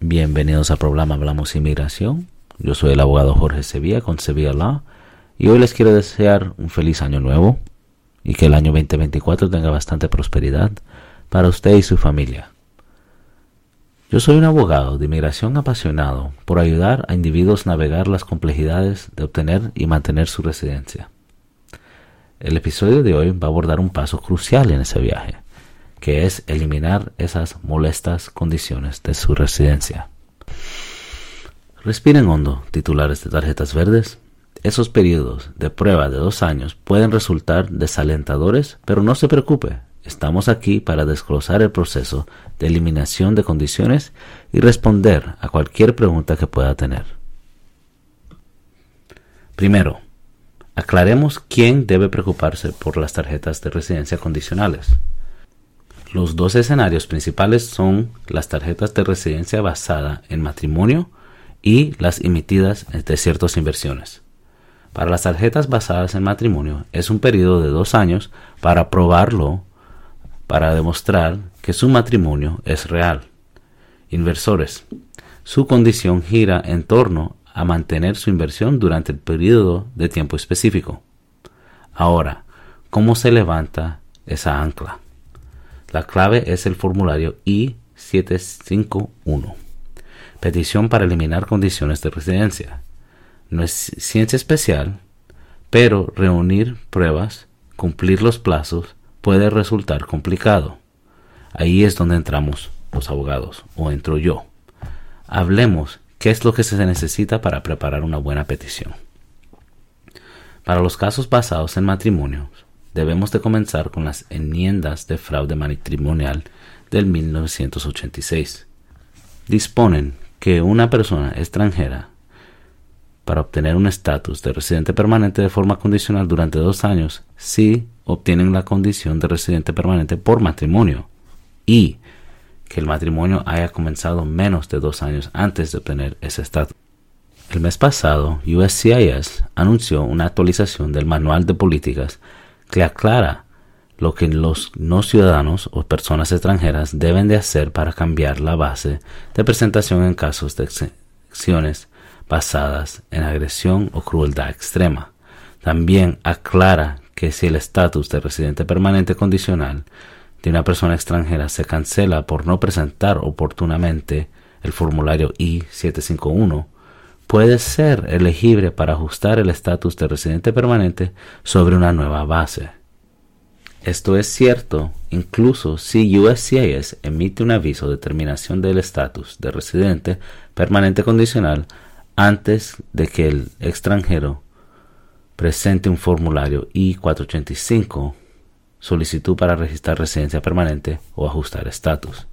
Bienvenidos al programa Hablamos Inmigración. Yo soy el abogado Jorge Sevilla con Sevilla Law y hoy les quiero desear un feliz año nuevo y que el año 2024 tenga bastante prosperidad para usted y su familia. Yo soy un abogado de inmigración apasionado por ayudar a individuos a navegar las complejidades de obtener y mantener su residencia. El episodio de hoy va a abordar un paso crucial en ese viaje que es eliminar esas molestas condiciones de su residencia. Respiren hondo, titulares de tarjetas verdes. Esos periodos de prueba de dos años pueden resultar desalentadores, pero no se preocupe, estamos aquí para desglosar el proceso de eliminación de condiciones y responder a cualquier pregunta que pueda tener. Primero, aclaremos quién debe preocuparse por las tarjetas de residencia condicionales. Los dos escenarios principales son las tarjetas de residencia basada en matrimonio y las emitidas de ciertas inversiones. Para las tarjetas basadas en matrimonio es un periodo de dos años para probarlo, para demostrar que su matrimonio es real. Inversores. Su condición gira en torno a mantener su inversión durante el periodo de tiempo específico. Ahora, ¿cómo se levanta esa ancla? La clave es el formulario I-751. Petición para eliminar condiciones de residencia. No es ciencia especial, pero reunir pruebas, cumplir los plazos, puede resultar complicado. Ahí es donde entramos los abogados, o entro yo. Hablemos qué es lo que se necesita para preparar una buena petición. Para los casos basados en matrimonios, debemos de comenzar con las enmiendas de fraude matrimonial del 1986. Disponen que una persona extranjera para obtener un estatus de residente permanente de forma condicional durante dos años si obtienen la condición de residente permanente por matrimonio y que el matrimonio haya comenzado menos de dos años antes de obtener ese estatus. El mes pasado, USCIS anunció una actualización del Manual de Políticas que aclara lo que los no ciudadanos o personas extranjeras deben de hacer para cambiar la base de presentación en casos de excepciones basadas en agresión o crueldad extrema. También aclara que si el estatus de residente permanente condicional de una persona extranjera se cancela por no presentar oportunamente el formulario I-751, puede ser elegible para ajustar el estatus de residente permanente sobre una nueva base. Esto es cierto incluso si USCIS emite un aviso de terminación del estatus de residente permanente condicional antes de que el extranjero presente un formulario I-485, solicitud para registrar residencia permanente o ajustar estatus.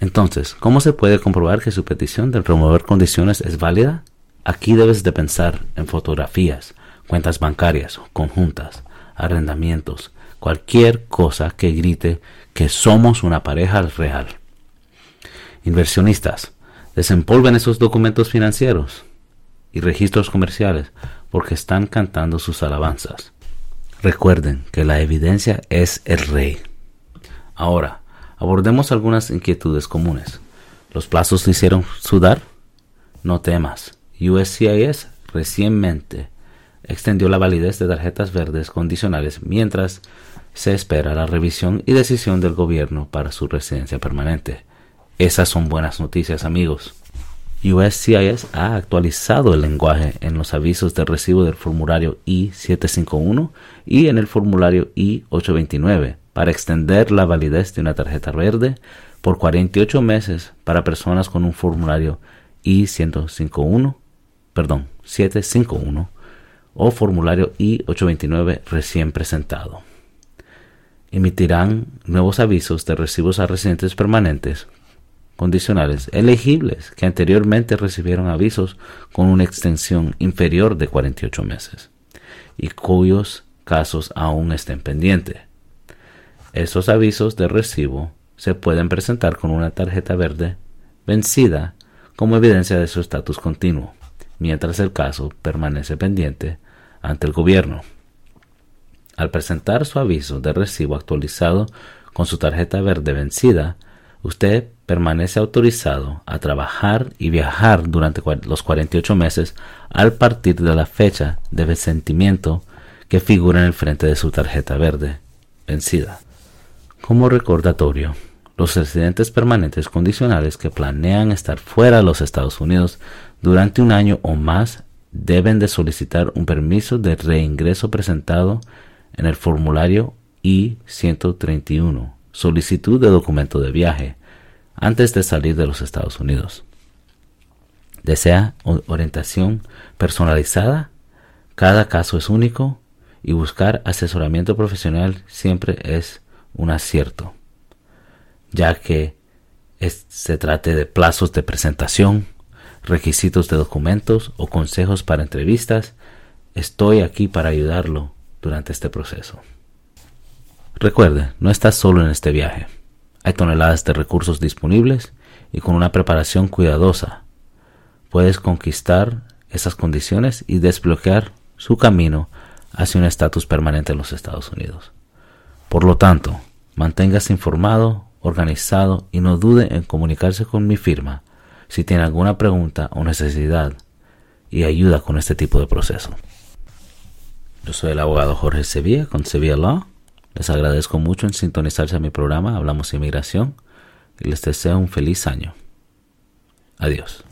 Entonces, ¿cómo se puede comprobar que su petición de remover condiciones es válida? Aquí debes de pensar en fotografías, cuentas bancarias, conjuntas, arrendamientos, cualquier cosa que grite que somos una pareja real. Inversionistas, desempolven esos documentos financieros y registros comerciales porque están cantando sus alabanzas. Recuerden que la evidencia es el rey. Ahora, Abordemos algunas inquietudes comunes. ¿Los plazos te hicieron sudar? No temas. USCIS recientemente extendió la validez de tarjetas verdes condicionales mientras se espera la revisión y decisión del gobierno para su residencia permanente. Esas son buenas noticias amigos. USCIS ha actualizado el lenguaje en los avisos de recibo del formulario I-751 y en el formulario I-829 para extender la validez de una tarjeta verde por 48 meses para personas con un formulario I-151, perdón, 751 o formulario I-829 recién presentado. Emitirán nuevos avisos de recibos a residentes permanentes condicionales elegibles que anteriormente recibieron avisos con una extensión inferior de 48 meses y cuyos casos aún estén pendientes. Estos avisos de recibo se pueden presentar con una tarjeta verde vencida como evidencia de su estatus continuo, mientras el caso permanece pendiente ante el gobierno. Al presentar su aviso de recibo actualizado con su tarjeta verde vencida, usted permanece autorizado a trabajar y viajar durante los 48 meses al partir de la fecha de vencimiento que figura en el frente de su tarjeta verde vencida. Como recordatorio, los residentes permanentes condicionales que planean estar fuera de los Estados Unidos durante un año o más deben de solicitar un permiso de reingreso presentado en el formulario I-131, solicitud de documento de viaje, antes de salir de los Estados Unidos. ¿Desea orientación personalizada? Cada caso es único y buscar asesoramiento profesional siempre es un acierto, ya que se trate de plazos de presentación, requisitos de documentos o consejos para entrevistas, estoy aquí para ayudarlo durante este proceso. Recuerde, no estás solo en este viaje. Hay toneladas de recursos disponibles y con una preparación cuidadosa puedes conquistar esas condiciones y desbloquear su camino hacia un estatus permanente en los Estados Unidos. Por lo tanto, manténgase informado, organizado y no dude en comunicarse con mi firma si tiene alguna pregunta o necesidad y ayuda con este tipo de proceso. Yo soy el abogado Jorge Sevilla con Sevilla Law. Les agradezco mucho en sintonizarse a mi programa Hablamos Inmigración y les deseo un feliz año. Adiós.